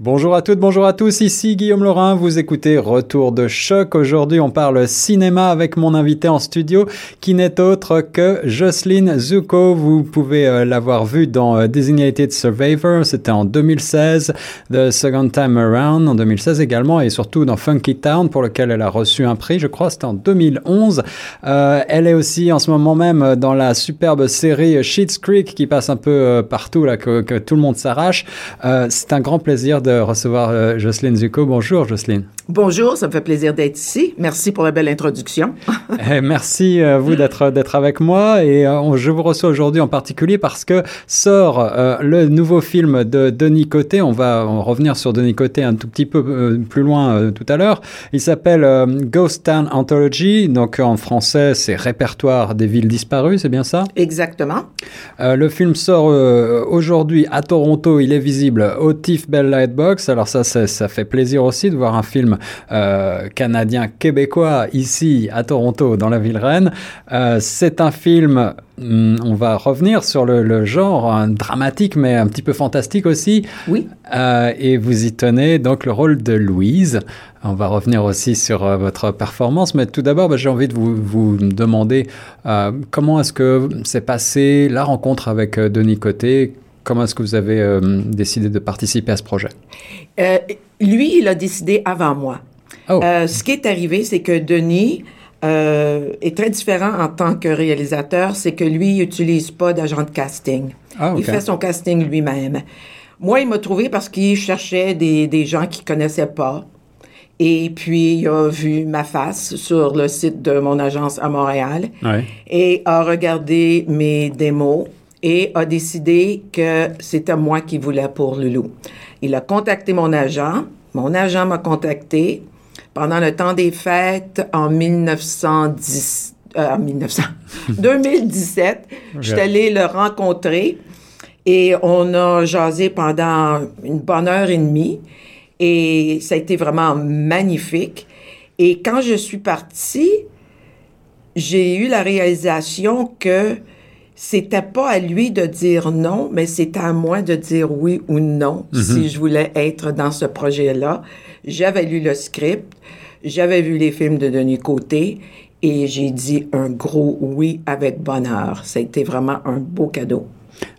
Bonjour à toutes, bonjour à tous, ici Guillaume Laurin, vous écoutez Retour de choc. Aujourd'hui on parle cinéma avec mon invité en studio qui n'est autre que Jocelyne Zuko. Vous pouvez euh, l'avoir vu dans euh, Designated Survivor, c'était en 2016, The Second Time Around en 2016 également et surtout dans Funky Town pour lequel elle a reçu un prix, je crois c'était en 2011. Euh, elle est aussi en ce moment même dans la superbe série Sheets Creek qui passe un peu partout là que, que tout le monde s'arrache. C'est un grand plaisir de de recevoir euh, Jocelyne Zuko. Bonjour Jocelyne. Bonjour, ça me fait plaisir d'être ici. Merci pour la belle introduction. Eh, merci à euh, vous d'être d'être avec moi et euh, je vous reçois aujourd'hui en particulier parce que sort le nouveau film de Denis Côté. On va revenir sur Denis Côté un tout petit peu plus loin tout à l'heure. Il s'appelle Ghost Town Anthology. Donc en français, c'est Répertoire des villes disparues, c'est bien ça? Exactement. le film sort aujourd'hui à Toronto. Il est visible au TIFF Bell Light Box. Alors ça, ça, fait plaisir aussi de voir un film euh, canadien-québécois ici à Toronto, dans la ville reine. Euh, c'est un film hmm, on va revenir sur le, genre dramatique, mais un petit peu fantastique aussi. Oui. Euh, et vous y tenez donc le rôle de Louise. On va revenir aussi sur votre performance, mais tout d'abord, bah, j'ai envie de vous, vous demander comment est-ce que s'est passée la rencontre avec Denis Côté Comment est-ce que vous avez euh, décidé de participer à ce projet? Euh, lui, il a décidé avant moi. Oh. Euh, ce qui est arrivé, c'est que Denis est très différent en tant que réalisateur. C'est que lui, il n'utilise pas d'agent de casting. Ah, il fait son casting lui-même. Moi, il m'a trouvé parce qu'il cherchait des, des gens qu'il connaissait pas. Et puis, il a vu ma face sur le site de mon agence à Montréal et a regardé mes démos et a décidé que c'était moi qui voulais pour Loulou. Il a contacté mon agent. Mon agent m'a contacté pendant le temps des fêtes en 1910, euh, 1900, 2017. Je suis allée le rencontrer et on a jasé pendant une bonne heure et demie et ça a été vraiment magnifique. Et quand je suis partie, j'ai eu la réalisation que c'était pas à lui de dire non, mais c'était à moi de dire oui ou non mhm. si je voulais être dans ce projet-là. J'avais lu le script, j'avais vu les films de Denis Côté et j'ai dit un gros oui avec bonheur. Ça a été vraiment un beau cadeau.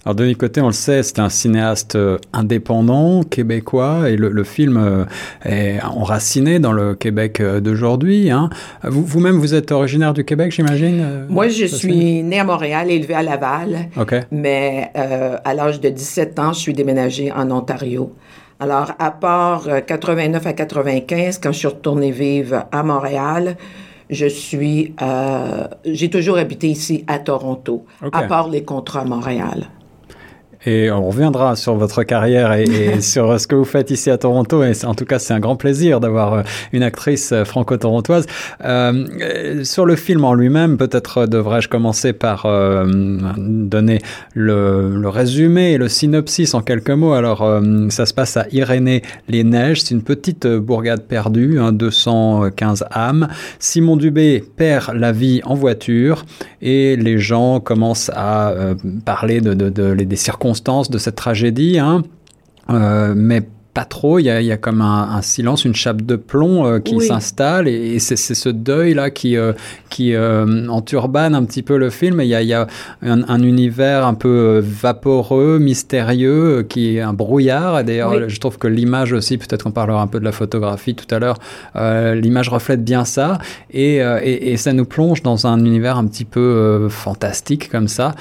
Alors Denis Côté, on le sait, c'est un cinéaste euh, indépendant, québécois, et le, film euh, est enraciné dans le Québec euh, d'aujourd'hui. Hein. Vous-même, vous, êtes originaire du Québec, j'imagine Moi, je suis né à Montréal, élevé à Laval, mais à l'âge de 17 ans, je suis déménagé en Ontario. Alors, à part 89 à 95, quand je suis retournée vivre à Montréal, je suis, j'ai toujours habité ici à Toronto, à part les contrats à Montréal. Et on reviendra sur votre carrière et, sur ce que vous faites ici à Toronto. Et en tout cas, c'est un grand plaisir d'avoir euh, une actrice euh, franco-torontoise. Euh, sur le film en lui-même, peut-être devrais-je commencer par euh, donner le, le, résumé et le synopsis en quelques mots. Alors, ça se passe à Irénée-les-Neiges. C'est une petite bourgade perdue, hein, 215 âmes. Simon Dubé perd la vie en voiture et les gens commencent à parler de, de, de, des circonstances de cette tragédie, hein. euh, mais pas trop. Il y a, comme un, silence, une chape de plomb euh, qui s'installe et, c'est ce deuil-là qui, euh, qui enturbane un petit peu le film. il y a, un, univers un peu vaporeux, mystérieux, qui est un brouillard. D'ailleurs, je trouve que l'image aussi, peut-être qu'on parlera un peu de la photographie tout à l'heure, l'image reflète bien ça. Et, et, ça nous plonge dans un univers un petit peu fantastique comme ça.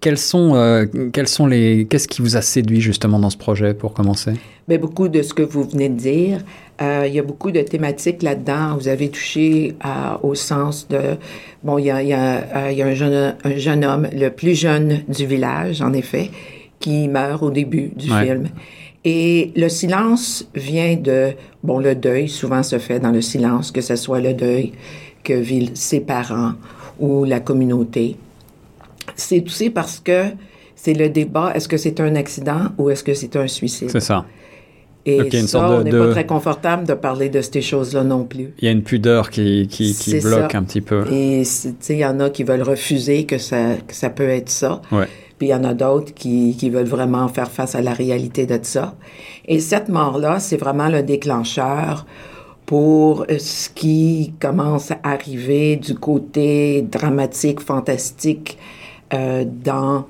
Quels sont, euh, quels sont les, qu'est-ce qui vous a séduit justement dans ce projet pour commencer? Bien, beaucoup de ce que vous venez de dire. Euh, il y a beaucoup de thématiques là-dedans. Vous avez touché au sens de, bon, il y a, il y a, euh, il y a un, jeune, un jeune homme, le plus jeune du village, en effet, qui meurt au début du film. Et le silence vient de, bon, le deuil souvent se fait dans le silence, que ce soit le deuil que vivent ses parents ou la communauté c'est aussi parce que c'est le débat, est-ce que c'est un accident ou est-ce que c'est un suicide? C'est ça. Et ça, on n'est pas très confortable de parler de ces choses-là non plus. Il y a une pudeur qui, qui, bloque un petit peu. Et il y en a qui veulent refuser que ça, que ça peut être ça. Ouais. puis il y en a d'autres qui, qui veulent vraiment faire face à la réalité de ça. Et cette mort-là, c'est vraiment le déclencheur pour ce qui commence à arriver du côté dramatique, fantastique euh, dans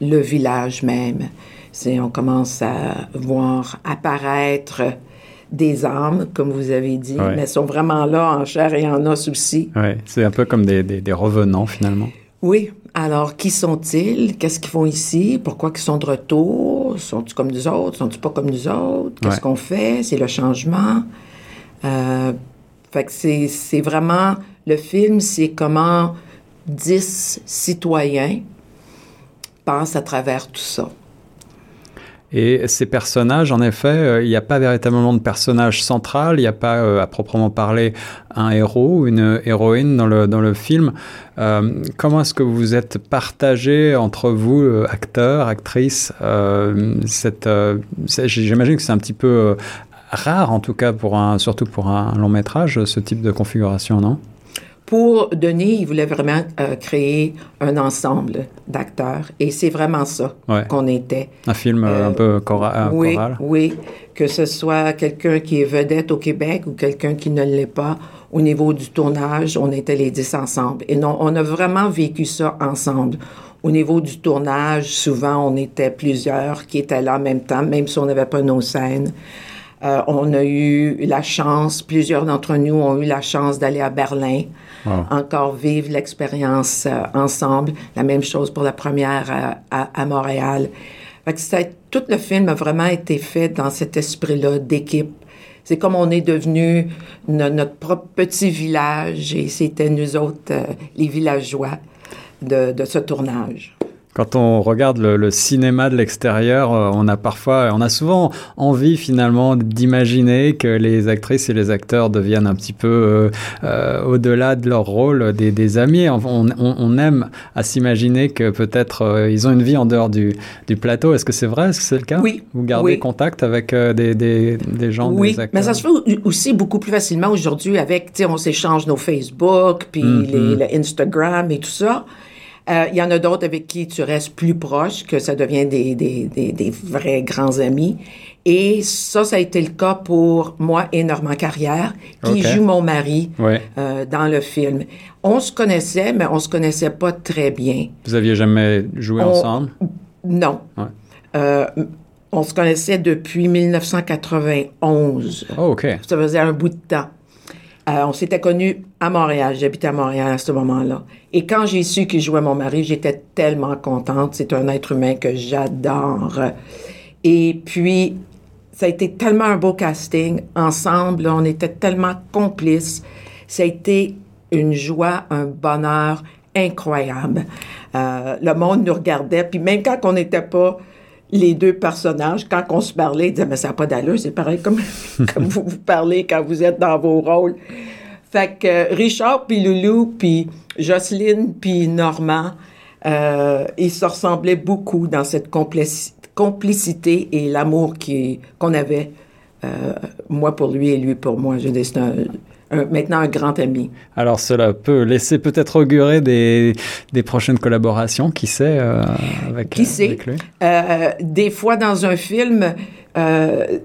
le village même. C'est, on commence à voir apparaître des âmes, comme vous avez dit, mais elles sont vraiment là en chair et en os aussi. Oui, c'est un peu comme des, des, revenants finalement. Oui. Alors, qui sont-ils? Qu'est-ce qu'ils font ici? Pourquoi ils sont de retour? Sont-ils comme nous autres? Sont-ils pas comme nous autres? Qu'est-ce qu'on fait? C'est le changement. Euh, fait que c'est, c'est vraiment... Le film, c'est comment dix citoyens passent à travers tout ça. Et ces personnages, en effet, euh, il n'y a pas véritablement de personnage central, il n'y a pas euh, à proprement parler un héros ou une héroïne dans le, dans le film. Euh, comment est-ce que vous êtes partagé entre vous, acteurs, actrices J'imagine que c'est un petit peu rare, en tout cas, pour un, surtout pour un long métrage, ce type de configuration, non? Pour Denis, il voulait vraiment euh, créer un ensemble d'acteurs. Et c'est vraiment ça qu'on était. Un film euh, un peu chora oui, choral? Oui, que ce soit quelqu'un qui est vedette au Québec ou quelqu'un qui ne l'est pas. Au niveau du tournage, on était les dix ensemble. Et non, on a vraiment vécu ça ensemble. Au niveau du tournage, souvent, on était plusieurs qui étaient là en même temps, même si on n'avait pas nos scènes. Euh, on a eu la chance, plusieurs d'entre nous ont eu la chance d'aller à Berlin, encore vivre l'expérience euh, ensemble. La même chose pour la première à, Montréal. tout le film a vraiment été fait dans cet esprit-là d'équipe. C'est comme on est devenu notre propre petit village et c'était nous autres, euh, les villageois de ce tournage. Quand on regarde le, cinéma de l'extérieur, euh, on a parfois, on a souvent envie finalement d'imaginer que les actrices et les acteurs deviennent un petit peu euh, euh, au-delà de leur rôle des, amis. On, aime à s'imaginer que peut-être ils ont une vie en dehors du, plateau. Est-ce que c'est vrai? Est-ce que c'est le cas? Oui. Vous gardez contact avec des, des, gens, oui, des acteurs? Mais ça se fait aussi beaucoup plus facilement aujourd'hui avec, tu sais, on s'échange nos Facebook, puis mm-hmm. les, Instagram et tout ça. Euh, il y en a d'autres avec qui tu restes plus proche, que ça devient des, des, des, des, vrais grands amis. Et ça, ça a été le cas pour moi et Normand Carrière, qui joue mon mari euh, dans le film. On se connaissait, mais on se connaissait pas très bien. Vous aviez jamais joué ensemble? Non. Euh, on se connaissait depuis 1991. Oh, OK. Ça faisait un bout de temps. Euh, on s'était connus à Montréal. J'habitais à Montréal à ce moment-là. Et quand j'ai su qu'il jouait mon mari, j'étais tellement contente. C'est un être humain que j'adore. Et puis, ça a été tellement un beau casting. Ensemble, on était tellement complices. Ça a été une joie, un bonheur incroyable. Euh, le monde nous regardait, puis même quand on n'était pas les deux personnages, quand on se parlait, ils disaient, mais ça n'a pas d'allure, c'est pareil comme, comme vous vous parlez quand vous êtes dans vos rôles. Fait que Richard, puis Loulou, puis Jocelyne, puis Normand, euh, ils se ressemblaient beaucoup dans cette complicité et l'amour qu'on avait, euh, moi pour lui et lui pour moi. Je dis, c'est un, maintenant un grand ami. Alors cela peut laisser peut-être augurer des, des, prochaines collaborations, qui sait, euh, avec, qui sait? lui euh, Des fois dans un film, euh,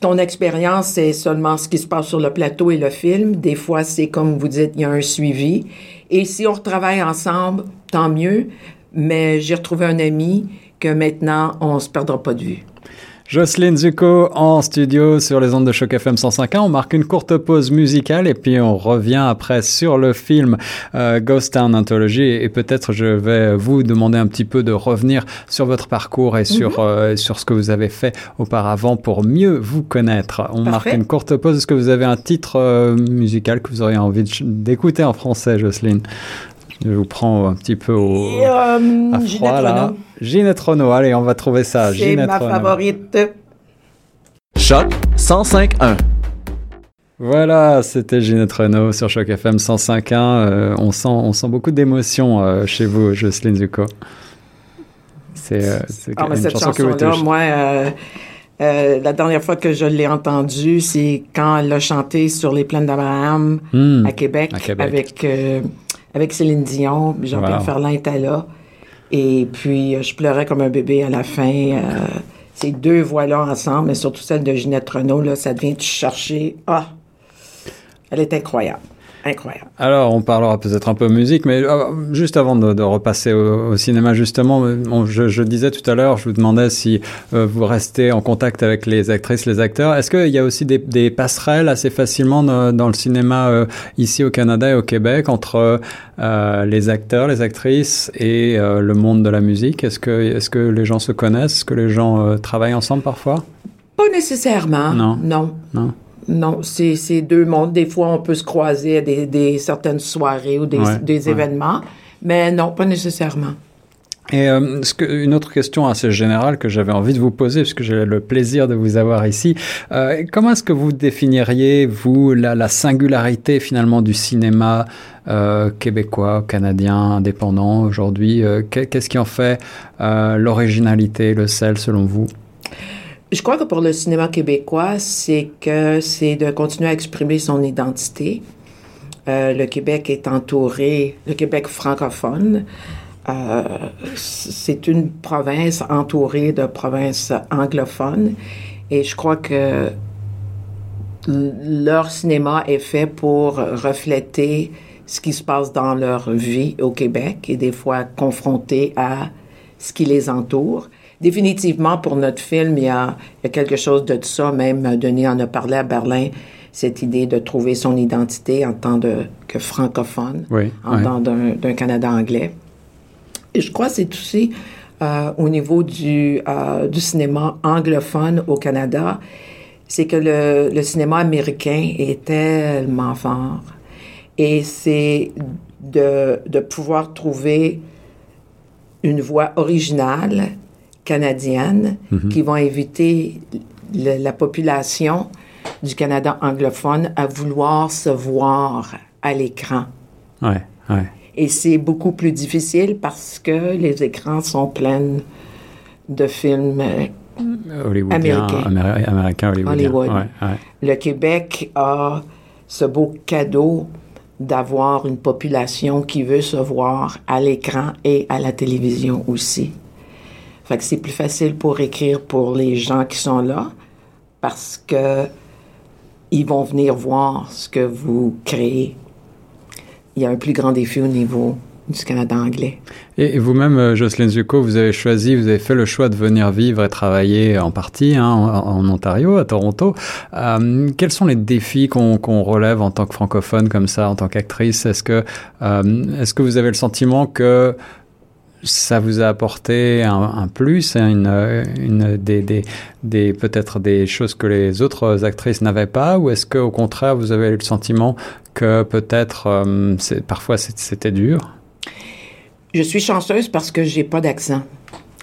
ton expérience, c'est seulement ce qui se passe sur le plateau et le film. Des fois, c'est comme vous dites, il y a un suivi. Et si on retravaille ensemble, tant mieux. Mais j'ai retrouvé un ami que maintenant, on ne se perdra pas de vue. Jocelyne Zuko en studio sur les ondes de Choc FM 105.1. On marque une courte pause musicale et puis on revient après sur le film euh, Ghost Town Anthology et, peut-être je vais vous demander un petit peu de revenir sur votre parcours et sur, mhm. euh, sur ce que vous avez fait auparavant pour mieux vous connaître. On marque une courte pause. Est-ce que vous avez un titre euh, musical que vous auriez envie d'écouter en français, Jocelyne? Je vous prends un petit peu au, euh, à froid là. Ginette Renault, allez, on va trouver ça. C'est ma favorite. Choc 105.1. Voilà, c'était Ginette Renault sur Choc FM 105.1. Euh, on, sent, on sent beaucoup d'émotion euh, chez vous, Jocelyne Zuko. C'est euh, ah, une cette chanson, que vous Moi, la dernière fois que je l'ai entendue, c'est quand elle a chanté sur les plaines d'Abraham hmm, à, Québec, avec avec Céline Dion, Jean-Pierre Ferland était là. Et puis, je pleurais comme un bébé à la fin. ces deux voix-là ensemble, mais surtout celle de Ginette Renault, là, ça devient chercher. Ah! Elle est incroyable. Incroyable. Alors, on parlera peut-être un peu musique, mais euh, juste avant de, repasser au, cinéma, justement, je, disais tout à l'heure, je vous demandais si euh, vous restez en contact avec les actrices, les acteurs. Est-ce qu'il y a aussi des, passerelles assez facilement dans, le cinéma euh, ici au Canada et au Québec entre les acteurs, les actrices et le monde de la musique? Est-ce que, est que les gens se connaissent? Est-ce que les gens travaillent ensemble parfois? Pas nécessairement. Non. Non. non. Non, c'est deux mondes. Des fois, on peut se croiser à des, certaines soirées ou des, événements, mais non, pas nécessairement. Et euh, ce que, une autre question assez générale que j'avais envie de vous poser, puisque j'ai le plaisir de vous avoir ici, euh, comment est-ce que vous définiriez, vous, la, singularité finalement du cinéma euh, québécois, canadien, indépendant aujourd'hui Qu'est-ce qui en fait l'originalité, le sel selon vous? Je crois que pour le cinéma québécois, c'est que c'est de continuer à exprimer son identité. Euh, le Québec est entouré, le Québec francophone, euh, c'est une province entourée de provinces anglophones. Et je crois que leur cinéma est fait pour refléter ce qui se passe dans leur vie au Québec et des fois confronté à ce qui les entoure définitivement, pour notre film, il y a, quelque chose de ça. Même euh, Denis en a parlé à Berlin, cette idée de trouver son identité en tant que francophone, en tant d'un Canada anglais. Et je crois que c'est aussi euh, au niveau du, euh, du cinéma anglophone au Canada, c'est que le, le, cinéma américain est tellement fort. Et c'est de, de pouvoir trouver une voix originale canadiennes mhm. qui vont inviter la population du Canada anglophone à vouloir se voir à l'écran. Ouais, ouais. Et c'est beaucoup plus difficile parce que les écrans sont pleins de films euh, américains. Hollywood. Le Québec a ce beau cadeau d'avoir une population qui veut se voir à l'écran et à la télévision aussi. Fait que c'est plus facile pour écrire pour les gens qui sont là parce que ils vont venir voir ce que vous créez. Il y a un plus grand défi au niveau du Canada anglais. Et vous-même, euh, Jocelyne Zucco, vous avez choisi, vous avez fait le choix de venir vivre et travailler en partie hein, en, Ontario, à Toronto. Euh, quels sont les défis qu'on relève en tant que francophone comme ça, en tant qu'actrice? Est-ce que, euh, est-ce que vous avez le sentiment que ça vous a apporté un, plus, hein, une, une, des, des, des peut-être des choses que les autres actrices n'avaient pas, ou est-ce qu'au contraire vous avez eu le sentiment que peut-être euh, parfois c'était dur? Je suis chanceuse parce que j'ai pas d'accent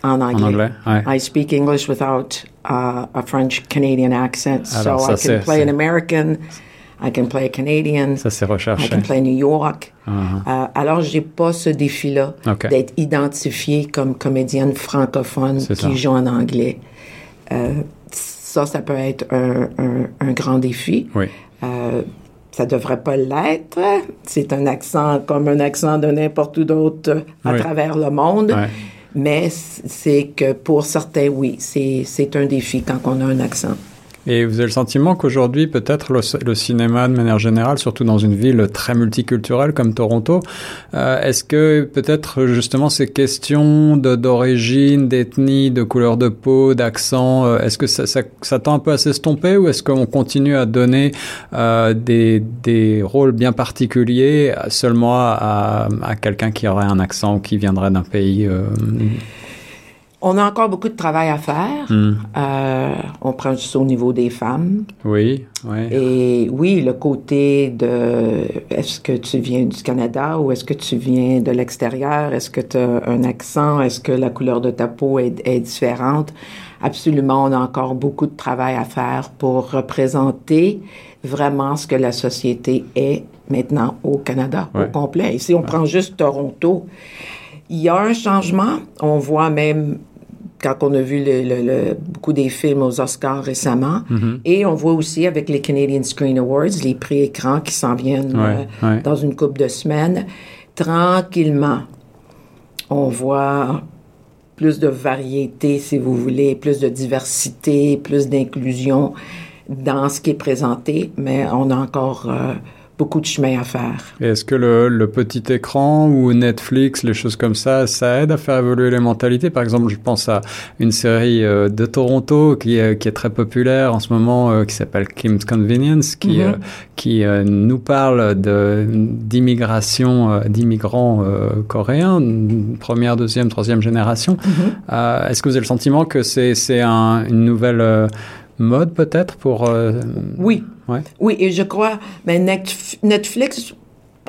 en anglais. En anglais ouais. I speak English without uh, a French Canadian accent, so I can play an American. I can play Canadian. Ça, c'est recherché. I can play New York. Uh -huh. euh, alors, j'ai pas ce défi-là d'être identifiée comme comédienne francophone qui joue en anglais. Euh, ça, ça peut être un, un, un grand défi. Oui. Euh, ça devrait pas l'être. C'est un accent comme un accent de n'importe où d'autre à travers le monde. Mais c'est que pour certains, oui, c'est un défi quand on a un accent. Et vous avez le sentiment qu'aujourd'hui, peut-être le, cinéma, de manière générale, surtout dans une ville très multiculturelle comme Toronto, euh, est-ce que peut-être justement ces questions d'origine, d'ethnie, de couleur de peau, d'accent, euh, est-ce que ça, ça, ça, tend un peu à s'estomper ou est-ce qu'on continue à donner euh, des, des, rôles bien particuliers seulement à, à quelqu'un qui aurait un accent ou qui viendrait d'un pays euh, on a encore beaucoup de travail à faire. Hmm. Euh, on prend juste au niveau des femmes. Oui, oui. Et oui, le côté de est-ce que tu viens du Canada ou est-ce que tu viens de l'extérieur? Est-ce que tu as un accent? Est-ce que la couleur de ta peau est, différente? Absolument, on a encore beaucoup de travail à faire pour représenter vraiment ce que la société est maintenant au Canada, au complet. Ici, on prend juste Toronto. Il y a un changement. On voit même quand on a vu le, beaucoup des films aux Oscars récemment. Mm-hmm. Et on voit aussi avec les Canadian Screen Awards, les prix écrans qui s'en viennent euh, dans une couple de semaines, tranquillement, on voit plus de variété, si vous voulez, plus de diversité, plus d'inclusion dans ce qui est présenté, mais on a encore euh, beaucoup de chemin à faire. Est-ce que le, petit écran ou Netflix, les choses comme ça, ça aide à faire évoluer les mentalités? Par exemple, je pense à une série euh, de Toronto qui est, qui est très populaire en ce moment, euh, qui s'appelle Kim's Convenience, qui, mm-hmm. qui nous parle d'immigration, d'immigrants coréens, première, deuxième, troisième génération. Mm-hmm. Est-ce que vous avez le sentiment que c'est un, une nouvelle mode peut-être pour... Euh, oui. Oui, et je crois, mais Netflix,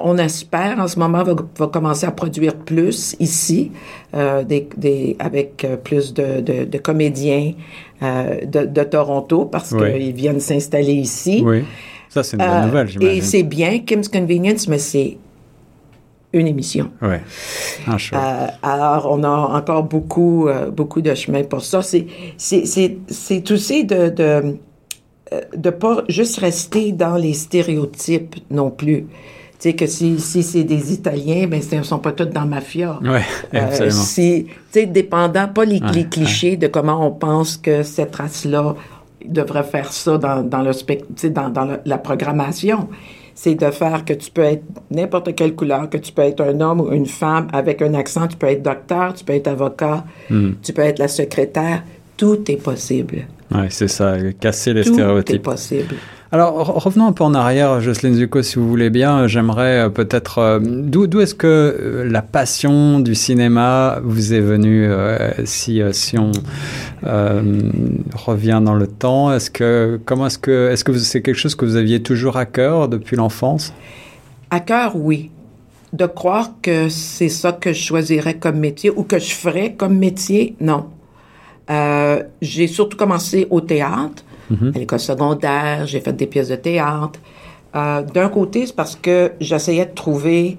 on espère en ce moment va, commencer à produire plus ici, euh, des, avec euh, plus de, comédiens de, Toronto parce qu'ils viennent s'installer ici. Oui, ça c'est une bonne nouvelle, j'imagine. Et c'est bien, Kim's Convenience, mais c'est une émission. Oui. Euh, alors, on a encore beaucoup, euh, beaucoup de chemin pour ça. C'est, c'est, aussi de, de, euh, de pas juste rester dans les stéréotypes non plus. Tu sais, que si, si c'est des Italiens, ben, ils ne sont pas tous dans mafia. Oui, absolument. si, tu sais, dépendant, pas les, clichés de comment on pense que cette race-là devrait faire ça dans, dans le dans, dans la programmation c'est de faire que tu peux être n'importe quelle couleur, que tu peux être un homme ou une femme avec un accent, tu peux être docteur, tu peux être avocat, hmm. tu peux être la secrétaire, tout est possible. Oui, c'est ça, casser les stéréotypes. Tout est possible. Alors, revenons un peu en arrière, Jocelyne Zuko, si vous voulez bien. J'aimerais euh, peut-être... Euh, d'où est-ce que euh, la passion du cinéma vous est venue si, si on revient dans le temps? Est-ce que... Comment est-ce que... Est-ce que c'est quelque chose que vous aviez toujours à cœur depuis l'enfance? À cœur, oui. De croire que c'est ça que je choisirais comme métier ou que je ferais comme métier, non. J'ai surtout commencé au théâtre. À l'école secondaire, j'ai fait des pièces de théâtre. Euh, d'un côté, c'est parce que j'essayais de trouver.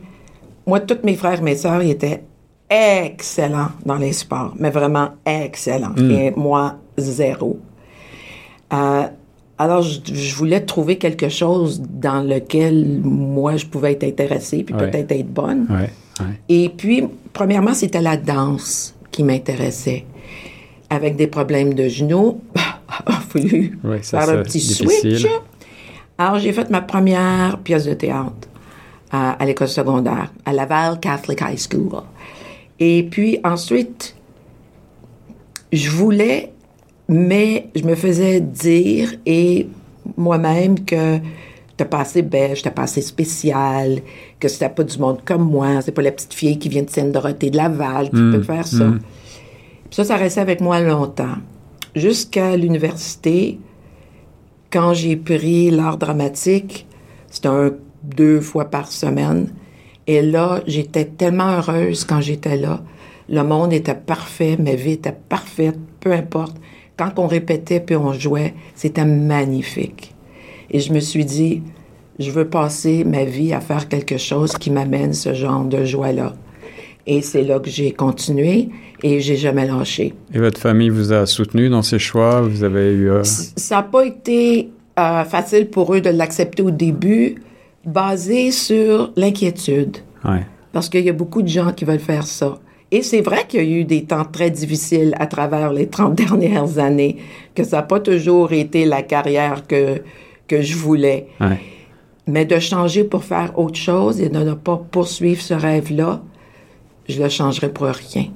Moi, tous mes frères et mes sœurs, ils étaient excellents dans les sports, mais vraiment excellents. Mm. Et moi, zéro. Euh, alors, je, voulais trouver quelque chose dans lequel moi, je pouvais être intéressée, puis peut-être être bonne. Et puis, premièrement, c'était la danse qui m'intéressait. Avec des problèmes de genoux, a fallu faire un petit switch. Alors, j'ai fait ma première pièce de théâtre à, l'école secondaire, à Laval Catholic High School. Et puis ensuite, je voulais, mais je me faisais dire et moi-même que t'as pas assez belle, t'as pas assez spécial, que c'était pas du monde comme moi, c'est pas la petite fille qui vient de Sainte-Dorothée de Laval qui mm, peut faire ça. Mm. Ça, ça restait avec moi longtemps jusqu'à l'université, quand j'ai pris l'art dramatique, c'était un deux fois par semaine. Et là, j'étais tellement heureuse quand j'étais là. Le monde était parfait, ma vie était parfaite, peu importe. Quand on répétait puis on jouait, c'était magnifique. Et je me suis dit, je veux passer ma vie à faire quelque chose qui m'amène ce genre de joie-là. Et c'est là que j'ai continué et j'ai jamais lâché. Et votre famille vous a soutenu dans ces choix? Vous avez eu euh, Ça n'a pas été euh, facile pour eux de l'accepter au début, basé sur l'inquiétude. Ouais. Parce qu'il y a beaucoup de gens qui veulent faire ça. Et c'est vrai qu'il y a eu des temps très difficiles à travers les 30 dernières années, que ça n'a pas toujours été la carrière que, que je voulais. Ouais. Mais de changer pour faire autre chose et de ne pas poursuivre ce rêve-là, je le changerais pour rien.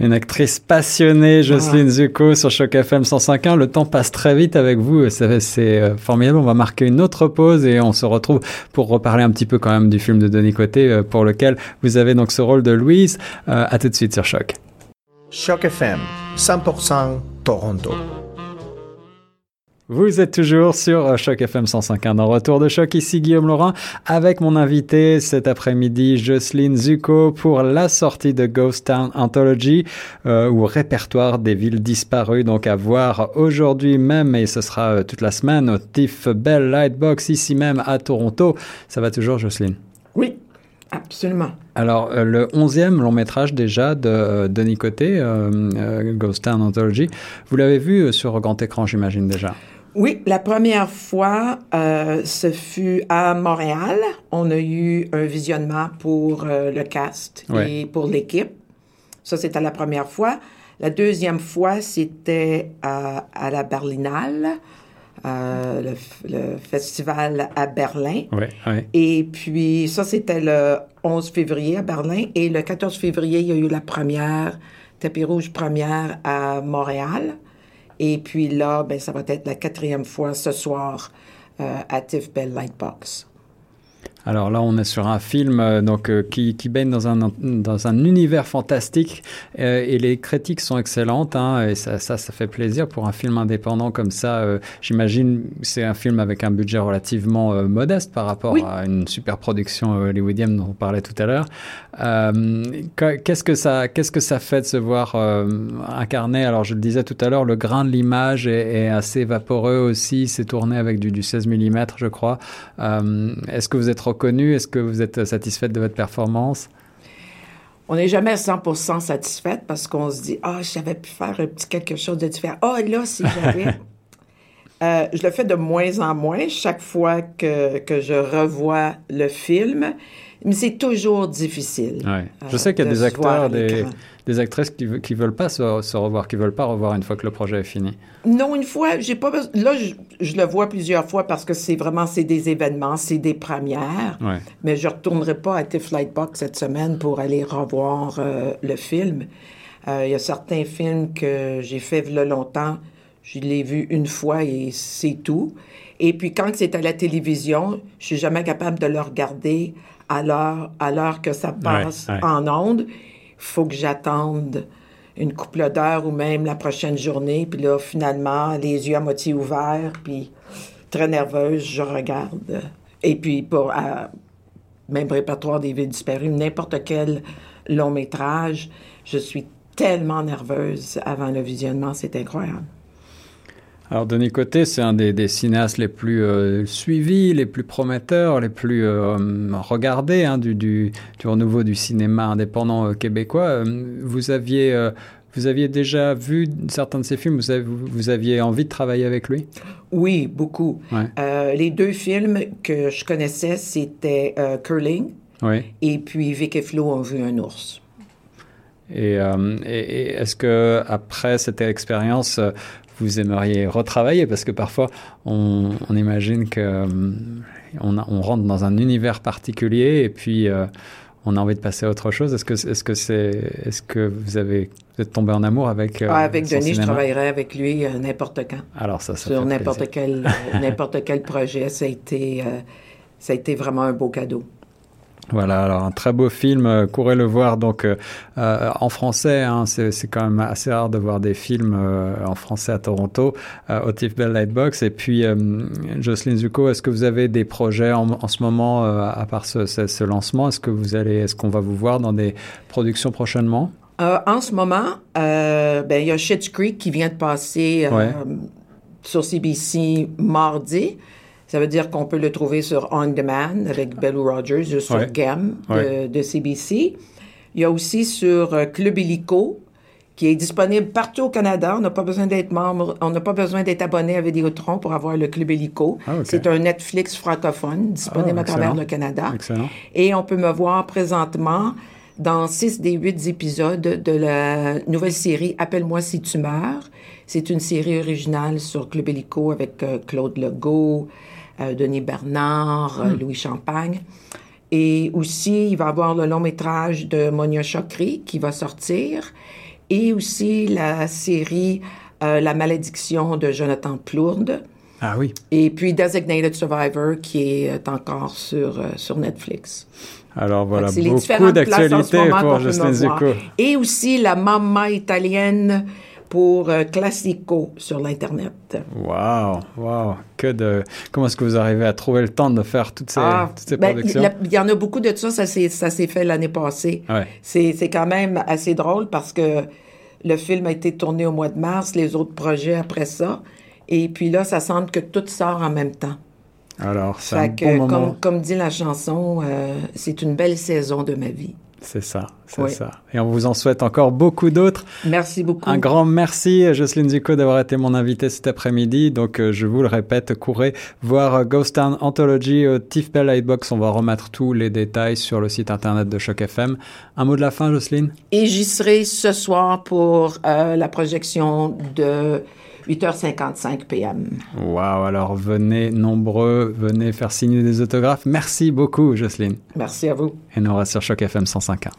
Une actrice passionnée, Jocelyne Zuko sur Choc FM 105.1. Le temps passe très vite avec vous, c'est euh, formidable. On va marquer une autre pause et on se retrouve pour reparler un petit peu quand même du film de Denis Côté euh, pour lequel vous avez donc ce rôle de Louise. Euh, à tout de suite sur Choc. Choc FM 100% Toronto. Vous êtes toujours sur euh, Choc FM 105.1 dans Retour de Choc. Ici Guillaume Laurent avec mon invité cet après-midi, Jocelyne Zuko, pour la sortie de Ghost Town Anthology euh, ou répertoire des villes disparues. Donc à voir aujourd'hui même et ce sera euh, toute la semaine au TIFF Bell Lightbox ici même à Toronto. Ça va toujours, Jocelyne? Oui. Absolument. Alors, le onzième long métrage déjà de Denis Côté, Ghost Town Anthology, vous l'avez vu sur grand écran, j'imagine déjà? Oui, la première fois, euh, ce fut à Montréal. On a eu un visionnement pour euh, le cast et pour l'équipe. Ça, c'était la première fois. La deuxième fois, c'était à, à la Berlinale. Euh, le, festival à Berlin. Et puis, ça, c'était le 11 février à Berlin. Et le 14 février, il y a eu la première, tapis rouge première à Montréal. Et puis là, ben, ça va être la quatrième fois ce soir euh, à TIFF Bell Lightbox. Alors là, on est sur un film euh, donc euh, qui, qui, baigne dans un, dans un univers fantastique euh, et les critiques sont excellentes hein, et ça, ça, ça, fait plaisir pour un film indépendant comme ça. J'imagine c'est un film avec un budget relativement modeste par rapport à une super production hollywoodienne dont on parlait tout à l'heure. qu'est-ce que ça qu'est-ce que ça fait de se voir incarner Alors je le disais tout à l'heure, le grain de l'image est, est, assez vaporeux aussi. C'est tourné avec du, du 16 mm, je crois. Est-ce que vous êtes connu Est-ce que vous êtes satisfaite de votre performance? On n'est jamais 100% satisfaite parce qu'on se dit Ah, j'avais pu faire un petit quelque chose de différent. Ah, là, si j'avais. euh, je le fais de moins en moins chaque fois que, que je revois le film, mais c'est toujours difficile. Ouais. Je sais qu'il y a euh, des acteurs, des, des actrices qui, qui veulent pas se, revoir, qui veulent pas revoir une fois que le projet est fini. Non, une fois, j'ai pas Là, je, le vois plusieurs fois parce que c'est vraiment c'est des événements, c'est des premières. Mais je retournerai pas à TIFF Lightbox cette semaine pour aller revoir euh, le film. Euh, il y a certains films que j'ai fait il longtemps, je l'ai vu une fois et c'est tout. Et puis quand c'est à la télévision, je suis jamais capable de le regarder à l'heure que ça passe en ondes faut que j'attende une couple d'heures ou même la prochaine journée. Puis là, finalement, les yeux à moitié ouverts, puis très nerveuse, je regarde. Et puis, pour même répertoire des villes disparues, n'importe quel long métrage, je suis tellement nerveuse avant le visionnement, c'est incroyable. Alors Denis Côté, c'est un des, cinéastes les plus euh, suivis, les plus prometteurs, les plus euh, regardés hein, du, du, du, renouveau du cinéma indépendant euh, québécois. vous aviez vous aviez déjà vu certains de ses films, vous, vous, aviez envie de travailler avec lui? Oui, beaucoup. les deux films que je connaissais, c'était Curling et puis Vic et Flo ont vu un ours. Et, et est-ce que après cette expérience, vous aimeriez retravailler Parce que parfois, on, imagine que euh, on, rentre dans un univers particulier et puis euh, on a envie de passer à autre chose. Est-ce que, est-ce que c'est, est-ce que vous avez, vous êtes tombé en amour avec euh, ah, Avec Denis, je travaillerais avec lui n'importe quand. Alors ça, ça sur n'importe quel n'importe quel projet, ça a été, ça a été vraiment un beau cadeau. Voilà, alors un très beau film, euh, courez le voir donc euh, euh, en français, hein, c'est quand même assez rare de voir des films en français à Toronto, au TIFF Bell Lightbox. Et puis, Jocelyne Zuko, est-ce que vous avez des projets en, ce moment, à part ce, ce, lancement? Est-ce que vous allez, est-ce qu'on va vous voir dans des productions prochainement? En ce moment, ben, il y a Schitt's Creek qui vient de passer sur CBC mardi. Ça veut dire qu'on peut le trouver sur On Demand avec Bellou Rogers, juste sur GAM de, CBC. Il y a aussi sur euh, Club Illico, qui est disponible partout au Canada. On n'a pas besoin d'être membre, on n'a pas besoin d'être abonné à Vidéotron pour avoir le Club Illico. Ah, C'est un Netflix francophone disponible ah, à travers le Canada. Excellent. Et on peut me voir présentement dans six des huit épisodes de la nouvelle série Appelle-moi si tu meurs. C'est une série originale sur Club Illico avec euh, Claude Legault, Denis Bernard, euh, hmm. Louis Champagne. Et aussi, il va y avoir le long métrage de Monia Chokri qui va sortir. Et aussi la série euh, La malédiction de Jonathan Plourde. Ah oui. Et puis Designated Survivor qui est encore sur, sur Netflix. Alors voilà, beaucoup d'actualités pour Justin Zico. Et aussi la Mamma italienne pour euh, Classico sur l'Internet. Wow, wow. Que de... Comment est-ce que vous arrivez à trouver le temps de faire toutes ces, ah, toutes ces ben, productions? Il y, en a beaucoup de ça, ça s'est fait l'année passée. Ouais. C'est quand même assez drôle parce que le film a été tourné au mois de mars, les autres projets après ça. Et puis là, ça semble que tout sort en même temps. Alors, un bon moment. Comme, comme, dit la chanson, euh, c'est une belle saison de ma vie. C'est ça, c'est ça. Et on vous en souhaite encore beaucoup d'autres. Merci beaucoup. Un grand merci, Jocelyne Zucco, d'avoir été mon invité cet après-midi. Donc, euh, je vous le répète, courez voir euh, Ghost Town Anthology au Tiff Bell Lightbox. On va remettre tous les détails sur le site internet de Choc FM. Un mot de la fin, Jocelyne? Et j'y serai ce soir pour euh, la projection de 8h55 p.m. Wow, alors venez nombreux, venez faire signer des autographes. Merci beaucoup, Jocelyne. Merci à vous. Et nous reste sur Choc FM 105.1.